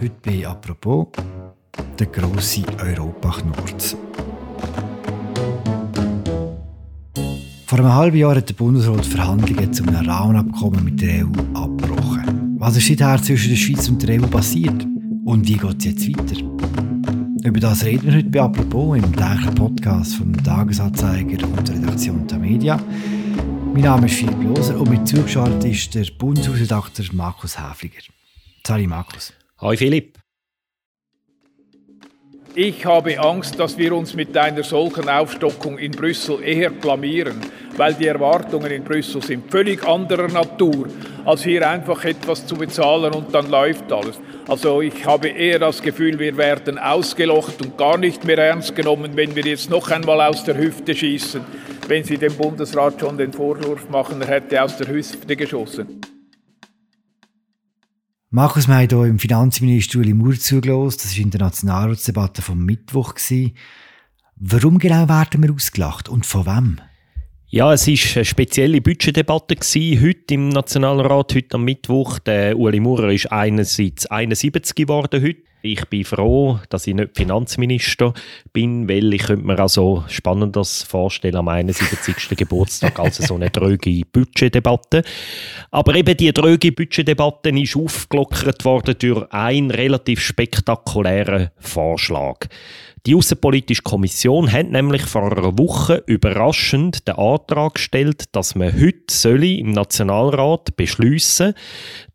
Heute bei «Apropos» der grosse Europaknurz. Vor einem halben Jahr hat der Bundesrat Verhandlungen zu einem Rahmenabkommen mit der EU abgebrochen. Was ist seither zwischen der Schweiz und der EU passiert? Und wie geht es jetzt weiter? Über das reden wir heute bei «Apropos» im täglichen Podcast vom Tagesanzeiger und der Redaktion der Media. Mein Name ist Philipp Loser und mit zugeschaltet ist der Bundeshausredakteur Markus Häfliger. Sali Markus. Hi Philipp. Ich habe Angst, dass wir uns mit einer solchen Aufstockung in Brüssel eher blamieren, weil die Erwartungen in Brüssel sind völlig anderer Natur, als hier einfach etwas zu bezahlen und dann läuft alles. Also ich habe eher das Gefühl, wir werden ausgelocht und gar nicht mehr ernst genommen, wenn wir jetzt noch einmal aus der Hüfte schießen, wenn Sie dem Bundesrat schon den Vorwurf machen, er hätte aus der Hüfte geschossen. Markus, wir haben hier im Finanzminister Uli Maurer zugelassen. Das war in der Nationalratsdebatte vom Mittwoch. Warum genau werden wir ausgelacht und von wem? Ja, es war eine spezielle Budgetdebatte heute im Nationalrat, heute am Mittwoch. Der Uli Maurer ist einerseits 71 geworden heute. Ich bin froh, dass ich nicht Finanzminister bin, weil ich könnte mir also spannendes vorstellen am 71. Geburtstag als so eine dröge Budgetdebatte. Aber eben die dröge Budgetdebatte ist aufgelockert worden durch einen relativ spektakulären Vorschlag. Die Außenpolitische Kommission hat nämlich vor einer Woche überraschend den Antrag gestellt, dass man heute im Nationalrat beschließen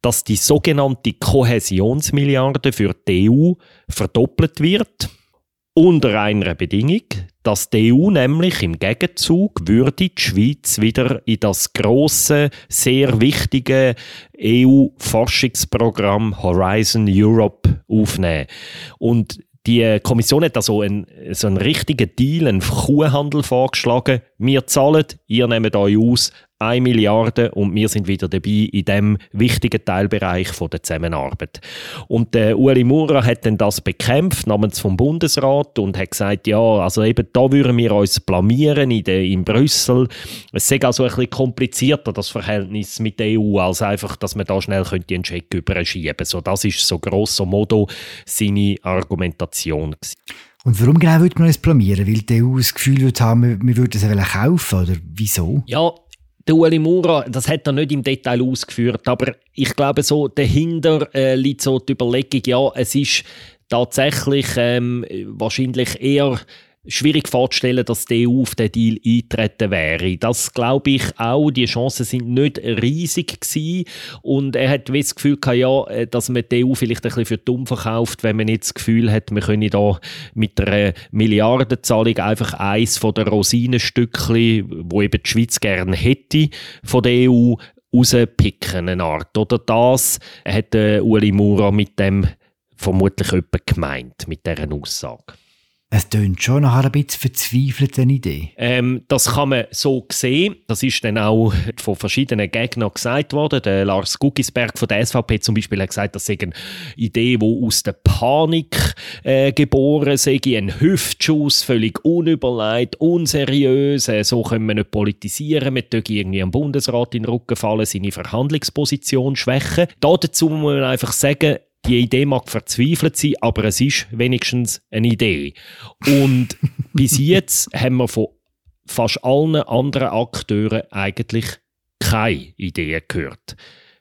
dass die sogenannte Kohäsionsmilliarde für die EU verdoppelt wird. Unter einer Bedingung, dass die EU nämlich im Gegenzug würde die Schweiz wieder in das große, sehr wichtige EU-Forschungsprogramm Horizon Europe aufnehmen. Und die Kommission hat also einen, so einen richtigen Deal, einen Kuhhandel vorgeschlagen. Wir zahlen, ihr nehmt euch aus, 1 Milliarde und wir sind wieder dabei in dem wichtigen Teilbereich von der Zusammenarbeit. Und der Uli Maurer hat dann das bekämpft namens vom Bundesrat und hat gesagt, ja, also eben da würden wir uns blamieren in, der, in Brüssel. Es sei also ein bisschen komplizierter das Verhältnis mit der EU als einfach, dass man da schnell könnte einen Check überschieben. So das ist so grosso modo seine Argumentation. Und warum genau würde man es blamieren? Weil die EU das Gefühl würde haben, wir würden es kaufen oder wieso? Ja, der Ueli Mura, das hat er nicht im Detail ausgeführt, aber ich glaube, so dahinter äh, liegt so die Überlegung, ja, es ist tatsächlich ähm, wahrscheinlich eher schwierig vorzustellen, dass die EU auf den Deal eintreten wäre. Das glaube ich auch. Die Chancen sind nicht riesig gewesen. Und er hat das Gefühl gehabt, ja, äh, dass man die EU vielleicht ein bisschen für dumm verkauft, wenn man jetzt das Gefühl hat, man könne da mit einer Milliardenzahlung einfach eins von den Rosinenstückchen, wo eben die Schweiz gerne hätte, von der EU rauspicken, eine Art. Oder das hat Uli Mura mit dem vermutlich jemand gemeint, mit dieser Aussage. Es tönt schon nach einer bisschen verzweifelten Idee. Ähm, das kann man so sehen. Das ist dann auch von verschiedenen Gegnern gesagt worden. Der Lars Guggisberg von der SVP zum Beispiel hat gesagt, das sei eine Idee, die aus der Panik äh, geboren sei, ein Hüftschuss, völlig unüberlegt, unseriös. Äh, so können wir nicht politisieren. Wir dürfen irgendwie am Bundesrat in den Rücken fallen, seine Verhandlungsposition schwächen. Da dazu muss man einfach sagen, die Idee mag verzweifelt sein, aber es ist wenigstens eine Idee. Und bis jetzt haben wir von fast allen anderen Akteuren eigentlich keine Ideen gehört.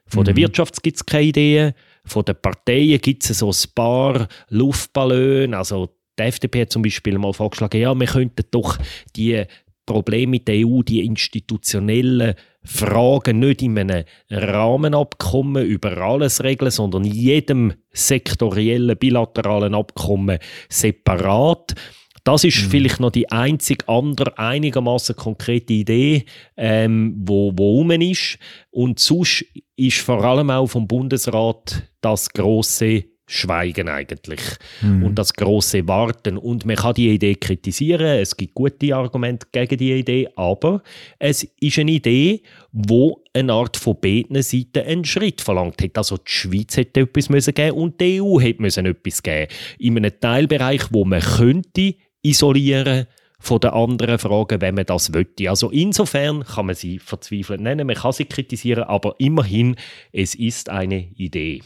Von mhm. der Wirtschaft gibt es keine Ideen, von den Parteien gibt es so ein paar Luftballone. Also die FDP hat zum Beispiel mal vorgeschlagen, ja, wir könnten doch die Probleme mit der EU, die institutionellen Fragen nicht in einem Rahmenabkommen über alles regeln, sondern in jedem sektoriellen bilateralen Abkommen separat. Das ist mhm. vielleicht noch die einzig andere einigermaßen konkrete Idee, ähm, wo, wo rum ist. Und sonst ist vor allem auch vom Bundesrat das große Schweigen eigentlich mhm. und das große Warten. Und man kann die Idee kritisieren, es gibt gute Argumente gegen die Idee, aber es ist eine Idee, wo eine Art von beiden Seiten einen Schritt verlangt hat. Also die Schweiz hätte etwas müssen geben und die EU hätte müssen etwas geben. In einem Teilbereich, wo man könnte isolieren von den anderen Fragen, wenn man das möchte. Also insofern kann man sie verzweifelt nennen, man kann sie kritisieren, aber immerhin, es ist eine Idee.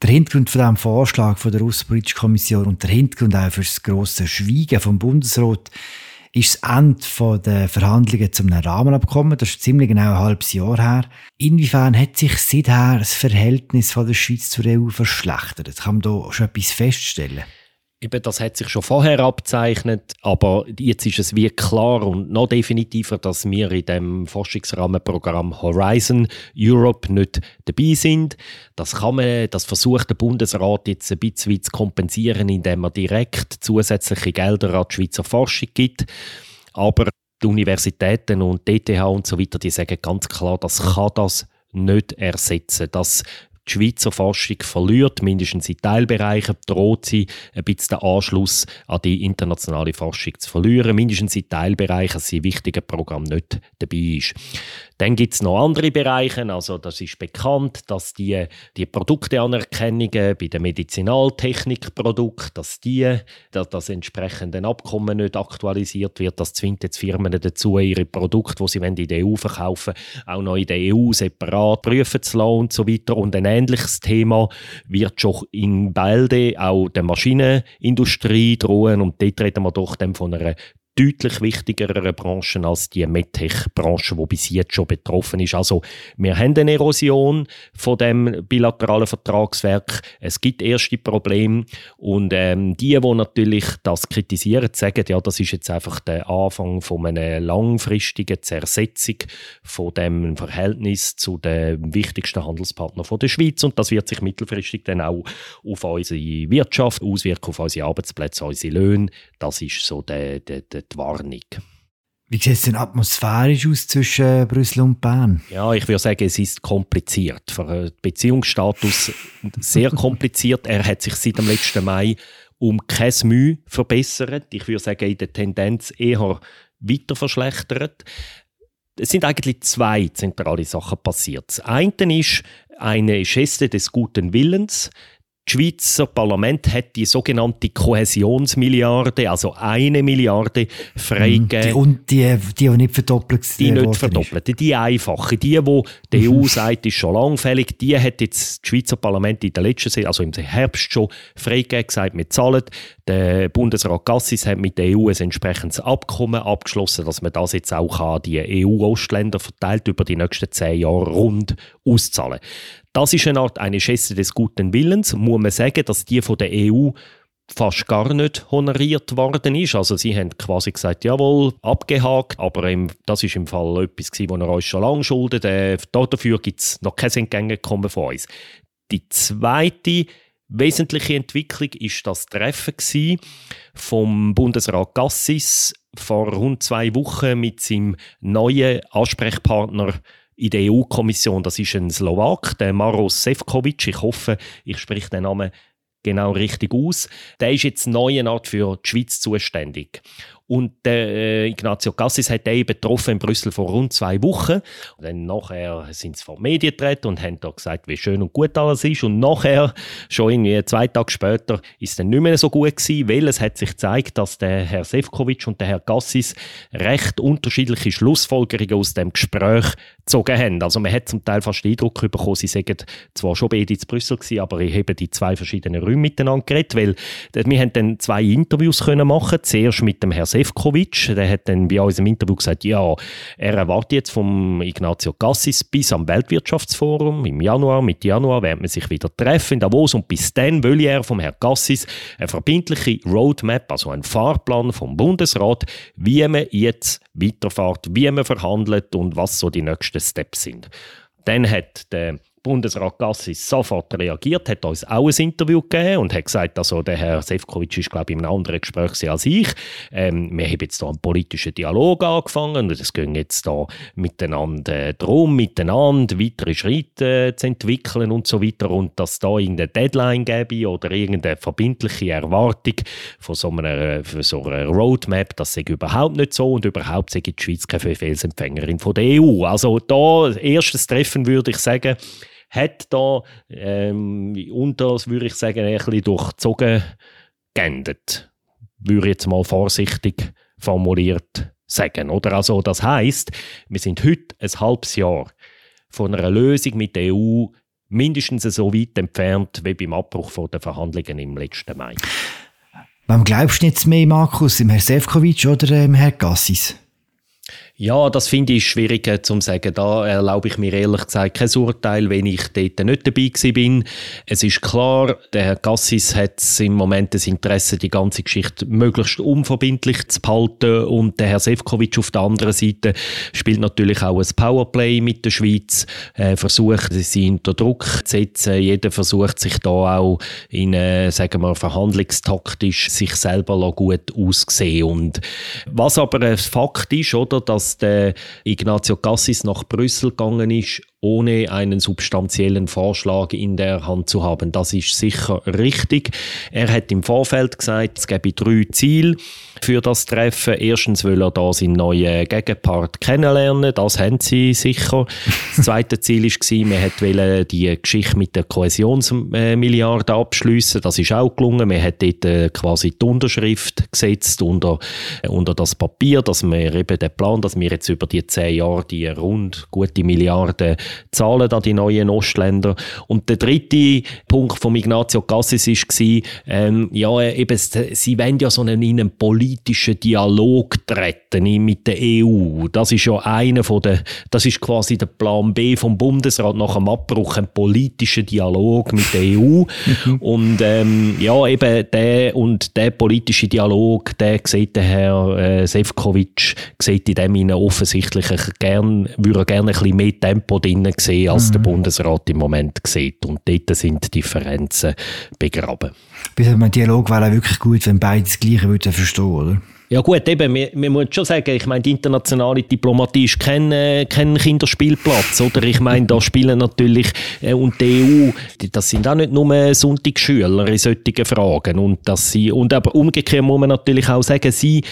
Der Hintergrund von diesem Vorschlag von der Außenpolitischen Kommission und der Hintergrund auch für das grosse Schweigen vom Bundesrat ist das Ende der Verhandlungen zum Rahmenabkommen. Das ist ziemlich genau ein halbes Jahr her. Inwiefern hat sich seither das Verhältnis von der Schweiz zur EU verschlechtert? Kann man da schon etwas feststellen? Eben, das hat sich schon vorher abzeichnet, aber jetzt ist es wie klar und noch definitiver, dass wir in dem Forschungsrahmenprogramm Horizon Europe nicht dabei sind. Das kann man, das versucht der Bundesrat jetzt ein bisschen zu kompensieren, indem er direkt zusätzliche Gelder an die Schweizer Forschung gibt. Aber die Universitäten und DTH und so weiter, die sagen ganz klar, das kann das nicht ersetzen. Das die Schweizer Forschung verliert, mindestens in Teilbereichen, droht sie ein bisschen den Anschluss an die internationale Forschung zu verlieren, mindestens in Teilbereichen, dass sie wichtigen Programm nicht dabei ist. Dann gibt es noch andere Bereiche, also das ist bekannt, dass die, die Produkteanerkennungen bei den Medizinaltechnikprodukten, dass die, dass das entsprechende Abkommen nicht aktualisiert wird, das zwingt jetzt Firmen dazu, ihre Produkte, die sie in der EU verkaufen, auch noch in der EU separat prüfen zu lassen und so weiter. Und ein ähnliches Thema wird schon in Bälde auch der Maschinenindustrie drohen. Und dort reden wir doch von einer deutlich wichtigere Branchen als die MedTech-Branche, die bis jetzt schon betroffen ist. Also wir haben eine Erosion von dem bilateralen Vertragswerk. Es gibt erste Probleme und ähm, die, die natürlich das kritisieren, sagen, ja, das ist jetzt einfach der Anfang von einer langfristigen Zersetzung von dem Verhältnis zu den wichtigsten Handelspartnern von der Schweiz und das wird sich mittelfristig dann auch auf unsere Wirtschaft auswirken, auf unsere Arbeitsplätze, unsere Löhne. Das ist so der, der, der die Warnung. Wie sieht es denn atmosphärisch aus zwischen Brüssel und Bern? Ja, ich würde sagen, es ist kompliziert. Für einen Beziehungsstatus sehr kompliziert. Er hat sich seit dem letzten Mai um kein Mühe verbessert. Ich würde sagen, in der Tendenz eher weiter verschlechtert. Es sind eigentlich zwei zentrale Sachen passiert. Das eine ist eine Geste des guten Willens. Das Schweizer Parlament hat die sogenannte Kohäsionsmilliarde, also eine Milliarde freigegeben. Und die, die, die nicht verdoppelt Die nicht verdoppelte, die einfache. Die, die die EU sagt, ist schon langfällig, die hat jetzt das Schweizer Parlament in der letzten also im Herbst schon freigegeben, gesagt, wir zahlen. Der Bundesrat Gassis hat mit der EU ein entsprechendes Abkommen abgeschlossen, dass man das jetzt auch an die EU-Ostländer verteilt über die nächsten zehn Jahre rund auszahlen. Das ist eine Art eine Geste des guten Willens, muss man sagen, dass die von der EU fast gar nicht honoriert worden ist. Also sie haben quasi gesagt, jawohl, abgehakt, aber im, das ist im Fall etwas gewesen, was er uns schon lange schuldet. Äh, dafür gibt es noch kein Entgegenkommen von uns. Die zweite wesentliche Entwicklung ist das Treffen vom Bundesrat Gassis vor rund zwei Wochen mit seinem neuen Ansprechpartner in der EU-Kommission. Das ist ein Slowak, der Maros Sefcovic. Ich hoffe, ich spreche den Namen genau richtig aus. Der ist jetzt neu Art für die Schweiz zuständig. Und der äh, Ignazio Cassis hat den betroffen in Brüssel vor rund zwei Wochen. Und dann nachher sind sie vor die Medien getreten und haben da gesagt, wie schön und gut alles ist. Und nachher, schon irgendwie zwei Tage später, ist es dann nicht mehr so gut gewesen, weil es hat sich gezeigt, dass der Herr Sefcovic und der Herr Cassis recht unterschiedliche Schlussfolgerungen aus dem Gespräch gezogen haben. Also man hat zum Teil fast den Eindruck bekommen, sie sagen zwar schon beide in Brüssel gewesen, aber ich habe die zwei verschiedenen Räume miteinander geredet, weil wir haben dann zwei Interviews können machen. Zuerst mit dem Herrn der hat dann bei uns im Interview gesagt, ja, er erwartet jetzt vom Ignazio Cassis bis am Weltwirtschaftsforum im Januar, Mitte Januar werden wir sich wieder treffen in Davos und bis dann will er vom Herrn Cassis eine verbindliche Roadmap, also einen Fahrplan vom Bundesrat, wie man jetzt weiterfährt, wie man verhandelt und was so die nächsten Steps sind. Dann hat der Bundesrat Gassis sofort reagiert, hat uns auch ein Interview gegeben und hat gesagt, also der Herr Sefcovic ist, glaube ich, in einem anderen Gespräch als ich. Ähm, wir haben jetzt hier einen politischen Dialog angefangen und es geht jetzt da miteinander darum, miteinander weitere Schritte zu entwickeln und so weiter und dass da irgendeine Deadline gäbe oder irgendeine verbindliche Erwartung von so einer, für so einer Roadmap, das sei überhaupt nicht so und überhaupt sei die Schweiz keine Befehlsempfängerin von der EU. Also da erstes Treffen würde ich sagen, hat da ähm, unter, würde ich sagen, ein bisschen durchzogen geendet. Würde ich jetzt mal vorsichtig formuliert sagen. Oder also, das heißt, wir sind heute ein halbes Jahr von einer Lösung mit der EU mindestens so weit entfernt wie beim Abbruch der Verhandlungen im letzten Mai. Wem glaubst du jetzt mehr, Markus, im Herr Sefcovic oder im Herr Gassis? Ja, das finde ich schwierig äh, zu sagen. Da erlaube ich mir ehrlich gesagt kein Urteil, wenn ich dort nicht dabei bin. Es ist klar, der Herr Gassis hat im Moment das Interesse, die ganze Geschichte möglichst unverbindlich zu behalten und der Herr Sefcovic auf der anderen Seite spielt natürlich auch ein Powerplay mit der Schweiz, äh, versucht sie unter Druck zu setzen. Jeder versucht sich da auch in, äh, sagen wir, verhandlungstaktisch sich selber gut aussehen. Und was aber ein Fakt ist, oder, dass dass der Ignazio Cassis nach Brüssel gegangen ist ohne einen substanziellen Vorschlag in der Hand zu haben. Das ist sicher richtig. Er hat im Vorfeld gesagt, es gäbe drei Ziele für das Treffen. Erstens will er da seinen neuen Gegenpart kennenlernen. Das haben sie sicher. Das zweite Ziel war, man wollte die Geschichte mit der Kohäsionsmilliarde abschließen. Das ist auch gelungen. Man hat dort äh, quasi die Unterschrift gesetzt unter, äh, unter das Papier, dass wir eben den Plan, dass wir jetzt über die zehn Jahre die rund gute Milliarde zahlen an die neuen Ostländer. Und der dritte Punkt von Ignazio Cassis war, ähm, ja, eben, sie wollen ja so einen, einen politischen Dialog treten mit der EU. Das ist ja einer von der, das ist quasi der Plan B vom Bundesrat nach dem Abbruch, ein politischer Dialog mit der EU. und ähm, ja, eben der und der politische Dialog, der sieht der Herr äh, Sefcovic, sieht in dem offensichtlich gern, würde gerne ein bisschen mehr Tempo drin gesehen, als mhm. der Bundesrat im Moment sieht. Und dort sind Differenzen begraben. Bis ein Dialog wäre wirklich gut, wenn beide das Gleiche würden verstehen, oder? Ja gut, eben, wir, wir müssen schon sagen, ich meine, die internationale Diplomatie ist kein, äh, kein Kinderspielplatz, oder? Ich meine, da spielen natürlich, äh, und die EU, die, das sind auch nicht nur Sonntagsschüler in solchen Fragen, und dass sie, und aber umgekehrt muss man natürlich auch sagen, sie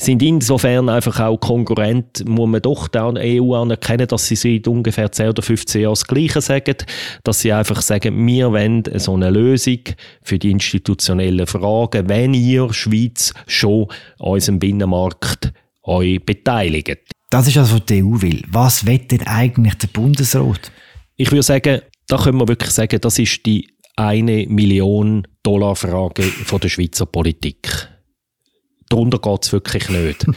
sind insofern einfach auch Konkurrent, muss man doch der EU anerkennen, dass sie seit ungefähr 10 oder 15 Jahren das Gleiche sagen, dass sie einfach sagen, wir wollen so eine Lösung für die institutionellen Fragen, wenn ihr Schweiz schon an unserem Binnenmarkt euch beteiligt. Das ist also, was die EU will. Was will denn eigentlich der Bundesrat? Ich würde sagen, da können wir wirklich sagen, das ist die eine Million Dollar Frage von der Schweizer Politik darunter geht es wirklich nicht.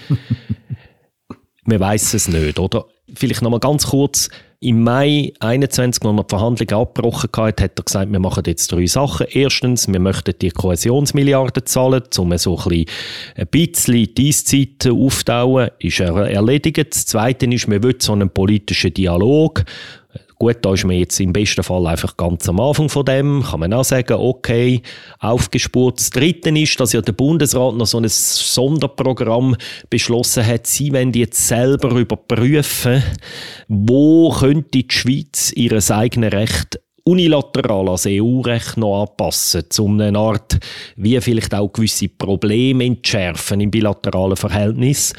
Man weiß es nicht, oder? Vielleicht noch mal ganz kurz. Im Mai 21, als wir die Verhandlungen abgebrochen hatten, hat er gesagt, wir machen jetzt drei Sachen. Erstens, wir möchten die Kohäsionsmilliarden zahlen, um so ein bisschen die Eiszeit aufzubauen. Ist er erledigt. Das Zweite ist, wir wollen so einen politischen Dialog Gut, da ist man jetzt im besten Fall einfach ganz am Anfang von dem, kann man auch sagen, okay, aufgespurt. Das Dritte ist, dass ja der Bundesrat noch so ein Sonderprogramm beschlossen hat, sie wollen jetzt selber überprüfen, wo könnte die Schweiz ihr eigenes Recht unilateral als EU-Recht noch anpassen, um eine Art, wie vielleicht auch gewisse Probleme entschärfen im bilateralen Verhältnis.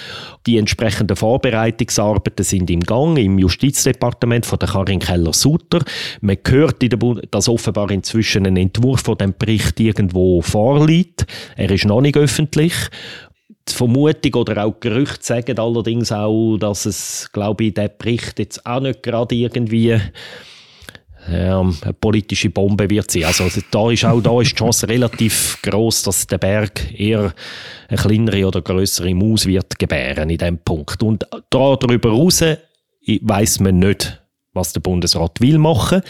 Die entsprechenden Vorbereitungsarbeiten sind im Gang im Justizdepartement von der Karin Keller-Sutter. Man hört, dass offenbar inzwischen ein Entwurf von dem Bericht irgendwo vorliegt. Er ist noch nicht öffentlich die Vermutung oder auch Gerüchte sagen allerdings auch, dass es, glaube ich, der Bericht jetzt auch nicht gerade irgendwie ähm, eine politische Bombe wird sie. Also da ist auch da ist die Chance relativ groß, dass der Berg eher eine kleinere oder größere Maus wird gebären in dem Punkt. Und da darüber raus weiß man nicht, was der Bundesrat will machen.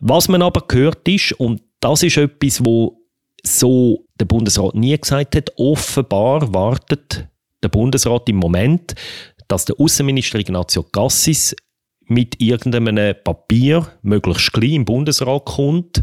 Was man aber gehört ist und das ist etwas, wo so der Bundesrat nie gesagt hat. Offenbar wartet der Bundesrat im Moment, dass der Außenminister Ignazio Cassis mit irgendeinem Papier möglichst klein im Bundesrat kommt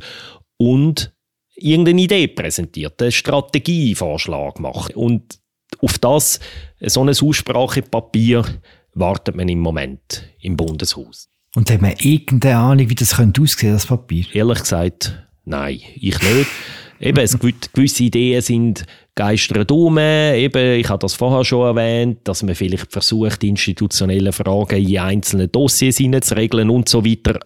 und irgendeine Idee präsentiert, einen Strategievorschlag macht. Und auf das, so ein Aussprachepapier, wartet man im Moment im Bundeshaus. Und hat man irgendeine Ahnung, wie das könnte aussehen, das Papier? Ehrlich gesagt, nein, ich nicht. Eben, es gewisse Ideen sind geistern um. Eben, ich habe das vorher schon erwähnt, dass man vielleicht versucht, institutionelle Fragen in einzelne Dossiers hineinzuregeln und so weiter.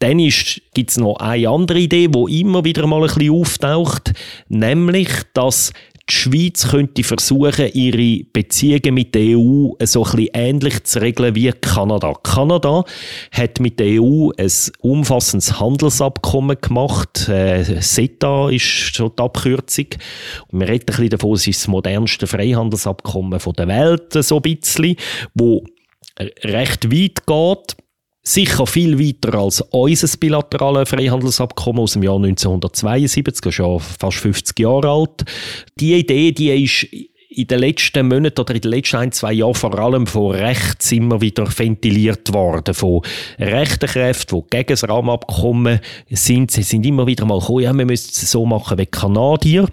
Dann gibt es noch eine andere Idee, die immer wieder mal ein bisschen auftaucht, nämlich, dass die Schweiz könnte versuchen, ihre Beziehungen mit der EU so ein bisschen ähnlich zu regeln wie Kanada. Kanada hat mit der EU ein umfassendes Handelsabkommen gemacht. Äh, CETA ist schon die Abkürzung. Und wir reden ein bisschen davon, es ist das modernste Freihandelsabkommen der Welt, so ein bisschen, wo recht weit geht sicher viel weiter als unser bilaterales Freihandelsabkommen aus dem Jahr 1972, das ist ja fast 50 Jahre alt. Die Idee, die ist in den letzten Monaten oder in den letzten ein, zwei Jahren vor allem von rechts immer wieder ventiliert worden. Von rechten Kräften, die gegen das Rahmenabkommen sind. Sie sind immer wieder mal gekommen, ja, wir müssen es so machen wie Kanadier.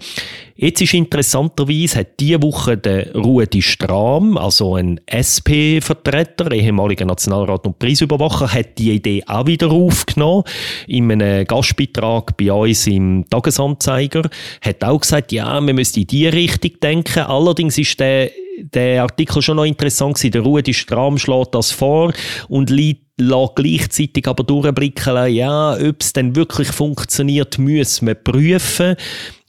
Jetzt ist interessanterweise, hat diese Woche der Rudi Stram, also ein SP-Vertreter, ehemaliger Nationalrat und Preisüberwacher, hat die Idee auch wieder aufgenommen. In einem Gastbeitrag bei uns im Tagesanzeiger hat auch gesagt, ja, wir müssen in diese Richtung denken. Allerdings ist der der Artikel schon noch interessant gewesen. Der Rudi Stram schlägt das vor und lässt gleichzeitig aber durchblicken, ja, ob es denn wirklich funktioniert, müssen wir prüfen.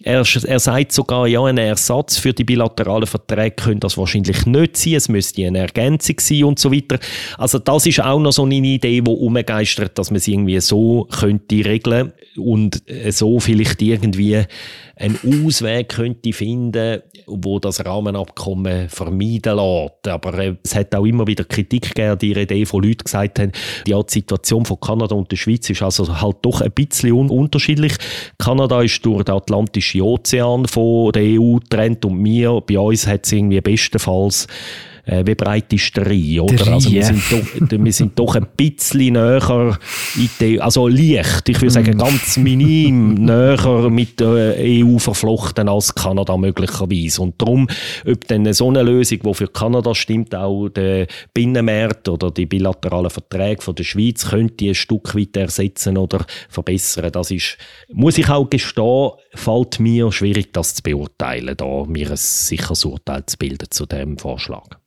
Er, er sagt sogar, ja, ein Ersatz für die bilateralen Verträge könnte das wahrscheinlich nicht sein, es müsste eine Ergänzung sein und so weiter. Also das ist auch noch so eine Idee, die umgeistert, dass man es irgendwie so könnte regeln und so vielleicht irgendwie einen Ausweg könnte finden, wo das Rahmenabkommen vermeiden lässt. Aber äh, es hat auch immer wieder Kritik gegeben die Idee von Leuten, gesagt haben, ja, die Situation von Kanada und der Schweiz ist also halt doch ein bisschen un unterschiedlich. Kanada ist durch den Atlantischen Ozean von der EU getrennt und wir, bei uns hat es irgendwie bestenfalls äh, wie breit ist der Rhein, oder? Der also wir sind, doch, wir sind doch ein bisschen näher, in die, also leicht, ich würde sagen Mm. ganz minim näher mit der EU verflochten als Kanada möglicherweise. Und darum, ob dann so eine Lösung, die für Kanada stimmt, auch der Binnenmarkt oder die bilateralen Verträge von der Schweiz könnte ein Stück weit ersetzen oder verbessern, das ist, muss ich auch gestehen, fällt mir schwierig, das zu beurteilen, da mir ein sicheres Urteil zu bilden zu dem Vorschlag.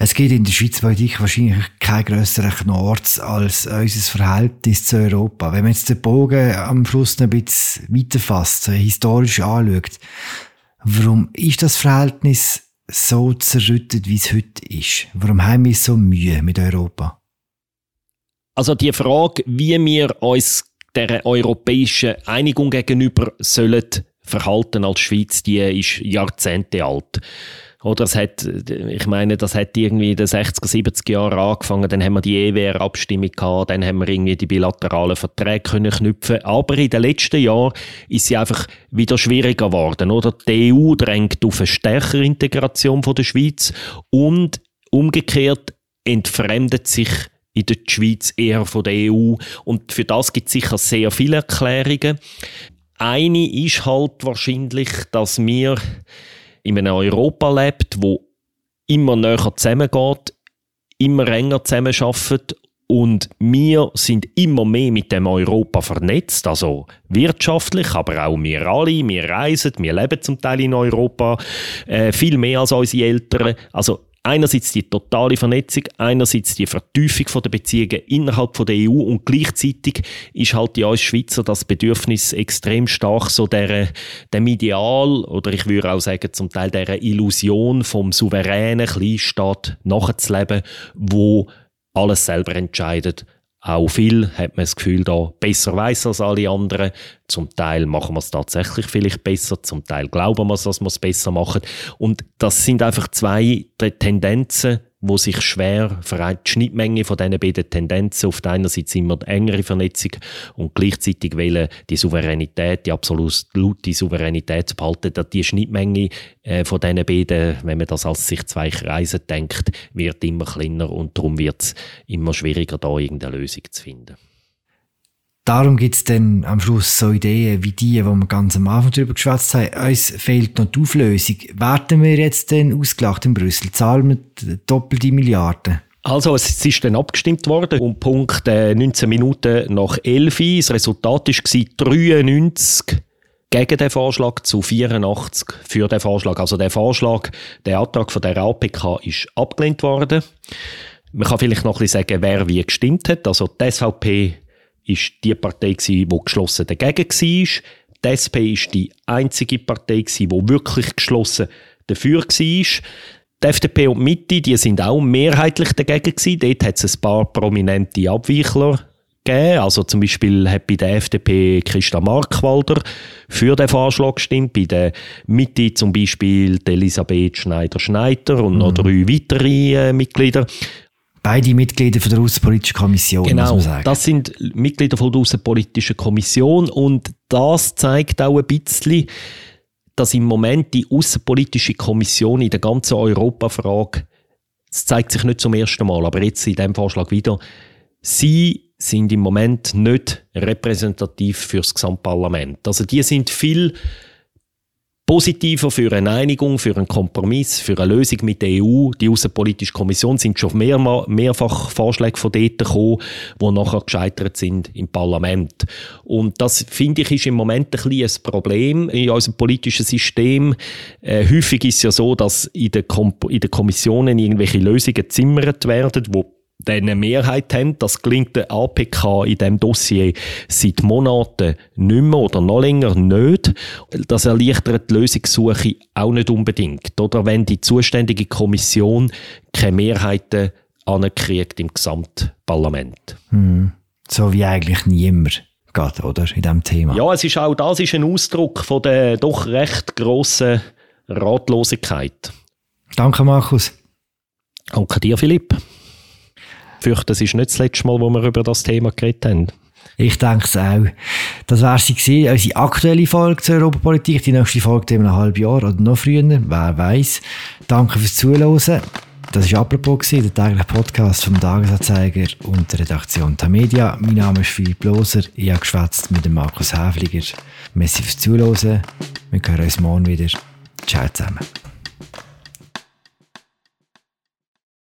Es gibt in der Schweiz Politik wahrscheinlich keinen grösseren Knorz als unser Verhältnis zu Europa. Wenn man jetzt den Bogen am Schluss ein bisschen weiterfasst, historisch anschaut, warum ist das Verhältnis so zerrüttet, wie es heute ist? Warum haben wir so Mühe mit Europa? Also die Frage, wie wir uns der europäischen Einigung gegenüber sollen verhalten als Schweiz, die ist Jahrzehnte alt. Oder es hat, ich meine, das hat irgendwie in den 60er, 70er Jahren angefangen, dann haben wir die EWR-Abstimmung gehabt, dann haben wir irgendwie die bilateralen Verträge können knüpfen. Aber in den letzten Jahren ist sie einfach wieder schwieriger geworden, oder? Die EU drängt auf eine stärkere Integration von der Schweiz und umgekehrt entfremdet sich in der Schweiz eher von der EU. Und für das gibt es sicher sehr viele Erklärungen. Eine ist halt wahrscheinlich, dass wir in einem Europa lebt, wo immer näher zusammengeht, immer enger zusammenarbeitet und wir sind immer mehr mit dem Europa vernetzt, also wirtschaftlich, aber auch wir alle, wir reisen, wir leben zum Teil in Europa, äh, viel mehr als unsere Eltern. Also einerseits die totale Vernetzung, einerseits die Vertiefung der Beziehungen innerhalb der EU und gleichzeitig ist halt in uns Schweizer das Bedürfnis extrem stark so der, dem Ideal oder ich würde auch sagen zum Teil der Illusion vom souveränen Kleinstaat nachzuleben, wo alles selber entscheidet. Auch viel hat man das Gefühl, da besser weiß als alle anderen. Zum Teil machen wir es tatsächlich vielleicht besser, zum Teil glauben wir es, dass wir es besser machen. Und das sind einfach zwei Tendenzen, wo sich schwer vereint. Die Schnittmenge von diesen beiden Tendenzen, auf der einen Seite immer die engere Vernetzung und gleichzeitig wollen die Souveränität, die absolute Souveränität zu behalten, dass die Schnittmenge äh, von diesen beiden, wenn man das als sich zwei Kreise denkt, wird immer kleiner und darum wird es immer schwieriger, da irgendeine Lösung zu finden. Darum gibt es dann am Schluss so Ideen wie die, die wir ganz am Anfang darüber geschwätzt haben. Uns fehlt noch die Auflösung. Werden wir jetzt denn ausgelacht in Brüssel? Zahlen wir doppelte Milliarden? Also, es ist dann abgestimmt worden um Punkt äh, 19 Minuten nach 11 Uhr. Das Resultat war 93 gegen den Vorschlag zu 84 für den Vorschlag. Also der Vorschlag, der Antrag von der APK ist abgelehnt worden. Man kann vielleicht noch ein bisschen sagen, wer wie gestimmt hat. Also die SVP ist die Partei gewesen, die geschlossen dagegen war. Die SP ist die einzige Partei, die wirklich geschlossen dafür war. Die FDP und die Mitte, die sind auch mehrheitlich dagegen gewesen. Dort hat es ein paar prominente Abweichler gegeben. Also zum Beispiel hat bei der FDP Christa Markwalder für den Vorschlag gestimmt, bei der Mitte zum Beispiel Elisabeth Schneider-Schneider und mhm. noch drei weitere äh, Mitglieder. Beide Mitglieder von der Außenpolitischen Kommission, genau, muss man sagen. das sind Mitglieder von der Außenpolitischen Kommission und das zeigt auch ein bisschen, dass im Moment die Außenpolitische Kommission in der ganzen Europafrage, das zeigt sich nicht zum ersten Mal, aber jetzt in diesem Vorschlag wieder, sie sind im Moment nicht repräsentativ für das Gesamtparlament. Also die sind viel positiver für eine Einigung, für einen Kompromiss, für eine Lösung mit der EU. Die Außenpolitische Kommission sind schon mehr, mehrfach Vorschläge von dort gekommen, die nachher gescheitert sind im Parlament. Und das, finde ich, ist im Moment ein bisschen ein Problem in unserem politischen System. Äh, häufig ist es ja so, dass in den, in den Kommissionen irgendwelche Lösungen gezimmert werden, wo eine Mehrheit haben. Das gelingt der APK in diesem Dossier seit Monaten nicht mehr oder noch länger nicht. Das erleichtert die Lösungssuche auch nicht unbedingt. Oder wenn die zuständige Kommission keine Mehrheiten ankriegt im Gesamtparlament. Hm. So wie eigentlich niemand geht, oder? In diesem Thema. Ja, es ist auch das ist ein Ausdruck von der doch recht grossen Ratlosigkeit. Danke, Markus. Danke dir, Philipp fürchte, das ist nicht das letzte Mal, wo wir über das Thema geredet haben. Ich denke es auch. Das wäre sie gewesen, unsere aktuelle Folge zur Europapolitik. Die nächste Folge in einem halben Jahr oder noch früher, wer weiß. Danke fürs Zuhören. Das war «Apropos», der tägliche Podcast vom Tagesanzeiger und der Redaktion Tamedia. Mein Name ist Philipp Loser. Ich habe geschwätzt mit dem Markus Häfliger. Merci fürs Zuhören. Wir hören uns morgen wieder. Ciao zusammen.